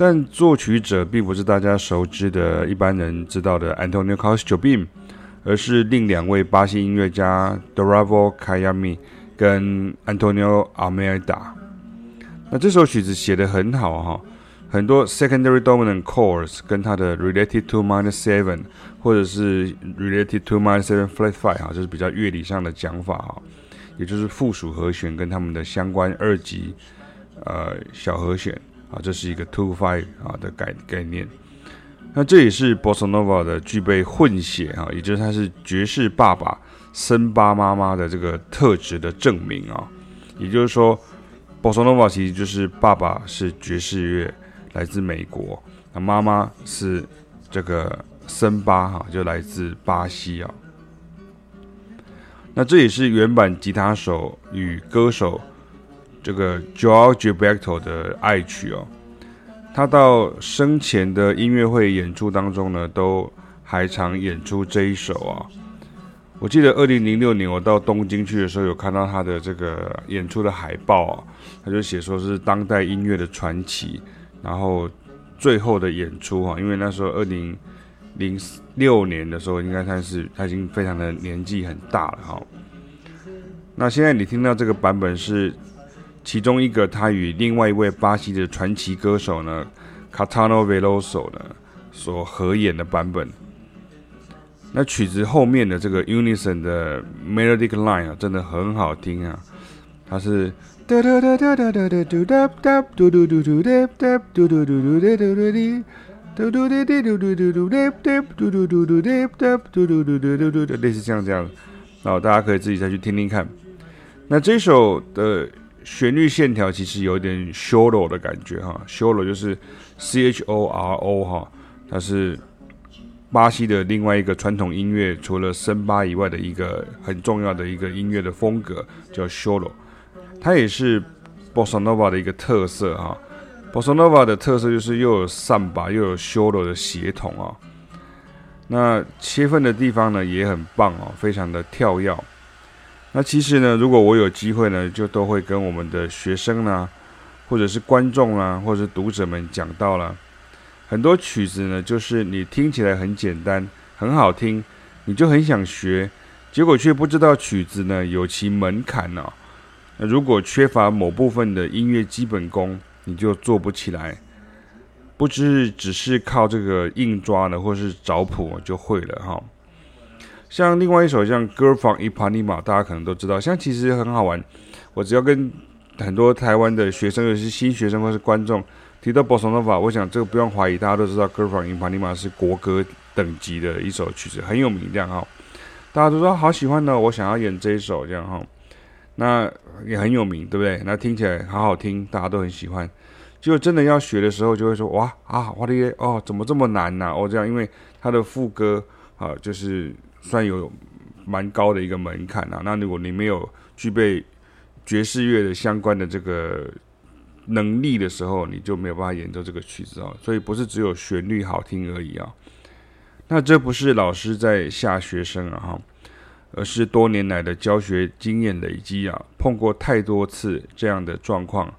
但作曲者并不是大家熟知的一般人知道的 Antonio Carlos Jobim，而是另两位巴西音乐家 Duravo Kayami 跟 Antonio Almeida。那这首曲子写得很好哈。很多 secondary dominant chords 跟它的 related to minor seven 或者是 related to minor seven flat five 哈，这是比较乐理上的讲法哈，也就是附属和弦跟他们的相关二级呃小和弦啊，这是一个 two five 啊的概概念。那这也是 Bossa Nova 的具备混血啊，也就是它是爵士爸爸森巴妈妈的这个特质的证明啊。也就是说，Bossa Nova 其实就是爸爸是爵士乐。来自美国，那妈妈是这个森巴哈，就来自巴西啊。那这也是原版吉他手与歌手这个 João Gilberto 的爱曲哦。他到生前的音乐会演出当中呢，都还常演出这一首啊。我记得二零零六年我到东京去的时候，有看到他的这个演出的海报啊，他就写说是当代音乐的传奇。然后最后的演出哈，因为那时候二零零六年的时候，应该算是他已经非常的年纪很大了哈。那现在你听到这个版本是其中一个他与另外一位巴西的传奇歌手呢，Catano Veloso 呢所合演的版本。那曲子后面的这个 unison 的 melodic line 啊，真的很好听啊，它是。类似像这样，然后大家可以自己再去听听看。那这首的旋律线条其实有点 choro 的感觉哈，choro 就是 C H O R O 哈，它是巴西的另外一个传统音乐，除了森巴以外的一个很重要的一个音乐的风格，叫 choro。它也是 Bossa Nova 的一个特色哈，Bossa Nova 的特色就是又有桑巴又有 choro 的协同啊。那切分的地方呢也很棒哦，非常的跳跃。那其实呢，如果我有机会呢，就都会跟我们的学生呢，或者是观众啊，或者是读者们讲到了很多曲子呢，就是你听起来很简单，很好听，你就很想学，结果却不知道曲子呢有其门槛呢。那如果缺乏某部分的音乐基本功，你就做不起来。不知只是靠这个硬抓呢，或是找谱就会了哈。像另外一首像《Girl from Ipanema》，大家可能都知道，像其实很好玩。我只要跟很多台湾的学生，尤其是新学生或是观众提到 Bossa Nova，我想这个不用怀疑，大家都知道《Girl from Ipanema》是国歌等级的一首曲子，很有名这样哈。大家都说好喜欢呢，我想要演这一首这样哈。那也很有名，对不对？那听起来好好听，大家都很喜欢。结果真的要学的时候，就会说哇啊，我的耶哦，怎么这么难呢？哦，这样，因为它的副歌啊，就是算有蛮高的一个门槛啊。那如果你没有具备爵士乐的相关的这个能力的时候，你就没有办法演奏这个曲子啊。所以不是只有旋律好听而已啊。那这不是老师在吓学生啊，而是多年来的教学经验累积啊，碰过太多次这样的状况，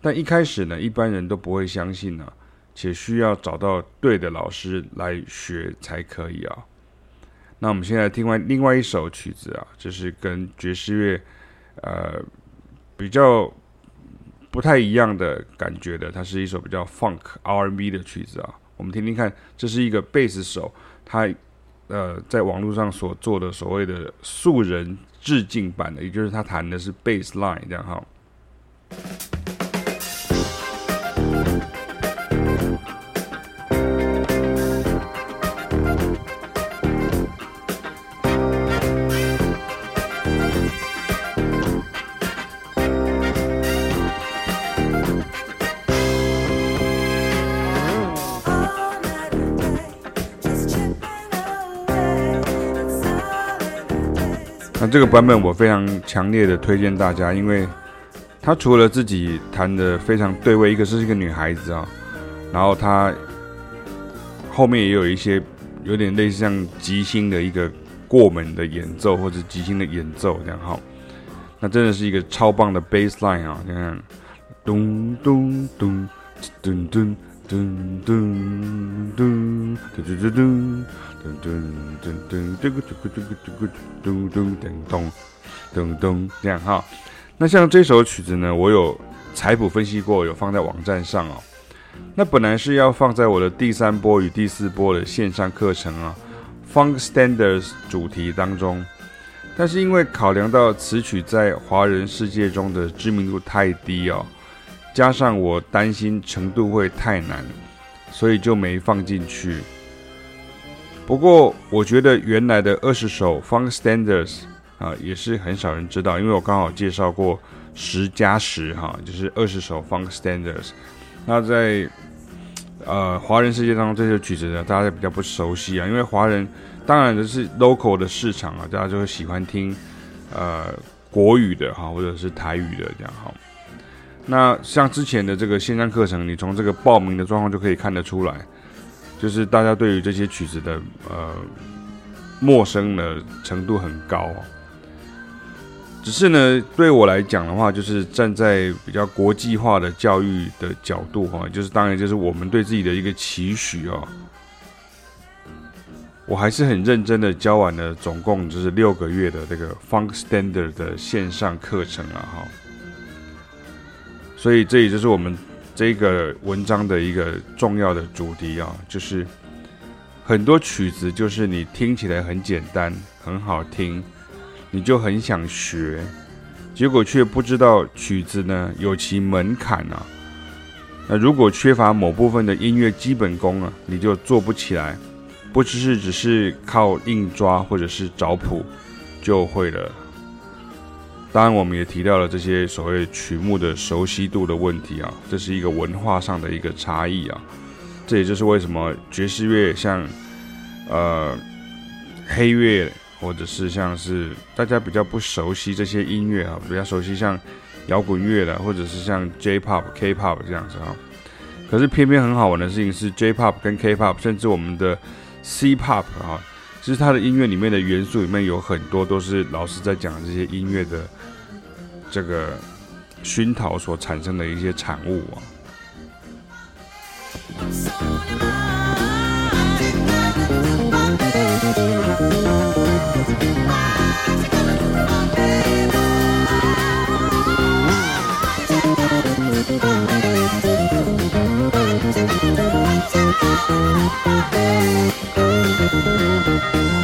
但一开始呢，一般人都不会相信呢、啊，且需要找到对的老师来学才可以啊。那我们现在听完另外一首曲子啊，就是跟爵士乐呃比较不太一样的感觉的，它是一首比较 funk R&B 的曲子啊。我们听听看，这是一个贝斯手，他。呃，在网络上所做的所谓的素人致敬版的，也就是他弹的是 bass line 这样哈。这个版本我非常强烈的推荐大家，因为他除了自己弹的非常对位，一个是一个女孩子啊，然后他后面也有一些有点类似像即兴的一个过门的演奏或者即兴的演奏这样哈，那真的是一个超棒的 bass line 啊，你看，咚咚咚咚咚。噔噔噔噔噔噔噔噔噔噔噔，这个这个这个这个咚咚噔咚噔咚这样哈。那像这首曲子呢，我有采谱分析过，有放在网站上哦。那本来是要放在我的第三波与第四波的线上课程啊，Funk Standards 主题当中，但是因为考量到此曲在华人世界中的知名度太低哦。加上我担心程度会太难，所以就没放进去。不过我觉得原来的二十首 Funk Standards 啊，也是很少人知道，因为我刚好介绍过十加十哈，就是二十首 Funk Standards。那在呃华人世界当中，这些曲子呢，大家比较不熟悉啊，因为华人当然就是 local 的市场啊，大家就会喜欢听呃国语的哈，或者是台语的这样哈。那像之前的这个线上课程，你从这个报名的状况就可以看得出来，就是大家对于这些曲子的呃陌生的程度很高。只是呢，对我来讲的话，就是站在比较国际化的教育的角度哈，就是当然就是我们对自己的一个期许哦。我还是很认真的教完了，总共就是六个月的这个 Funk Standard 的线上课程了哈。所以这也就是我们这个文章的一个重要的主题啊，就是很多曲子就是你听起来很简单，很好听，你就很想学，结果却不知道曲子呢有其门槛啊。那如果缺乏某部分的音乐基本功啊，你就做不起来，不只是只是靠硬抓或者是找谱就会了。当然，我们也提到了这些所谓曲目的熟悉度的问题啊，这是一个文化上的一个差异啊。这也就是为什么爵士乐像呃黑乐，或者是像是大家比较不熟悉这些音乐啊，比较熟悉像摇滚乐的，或者是像 J-pop、K-pop 这样子啊。可是偏偏很好玩的事情是，J-pop 跟 K-pop，甚至我们的 C-pop 啊。其实他的音乐里面的元素里面有很多都是老师在讲这些音乐的这个熏陶所产生的一些产物啊。Thank you.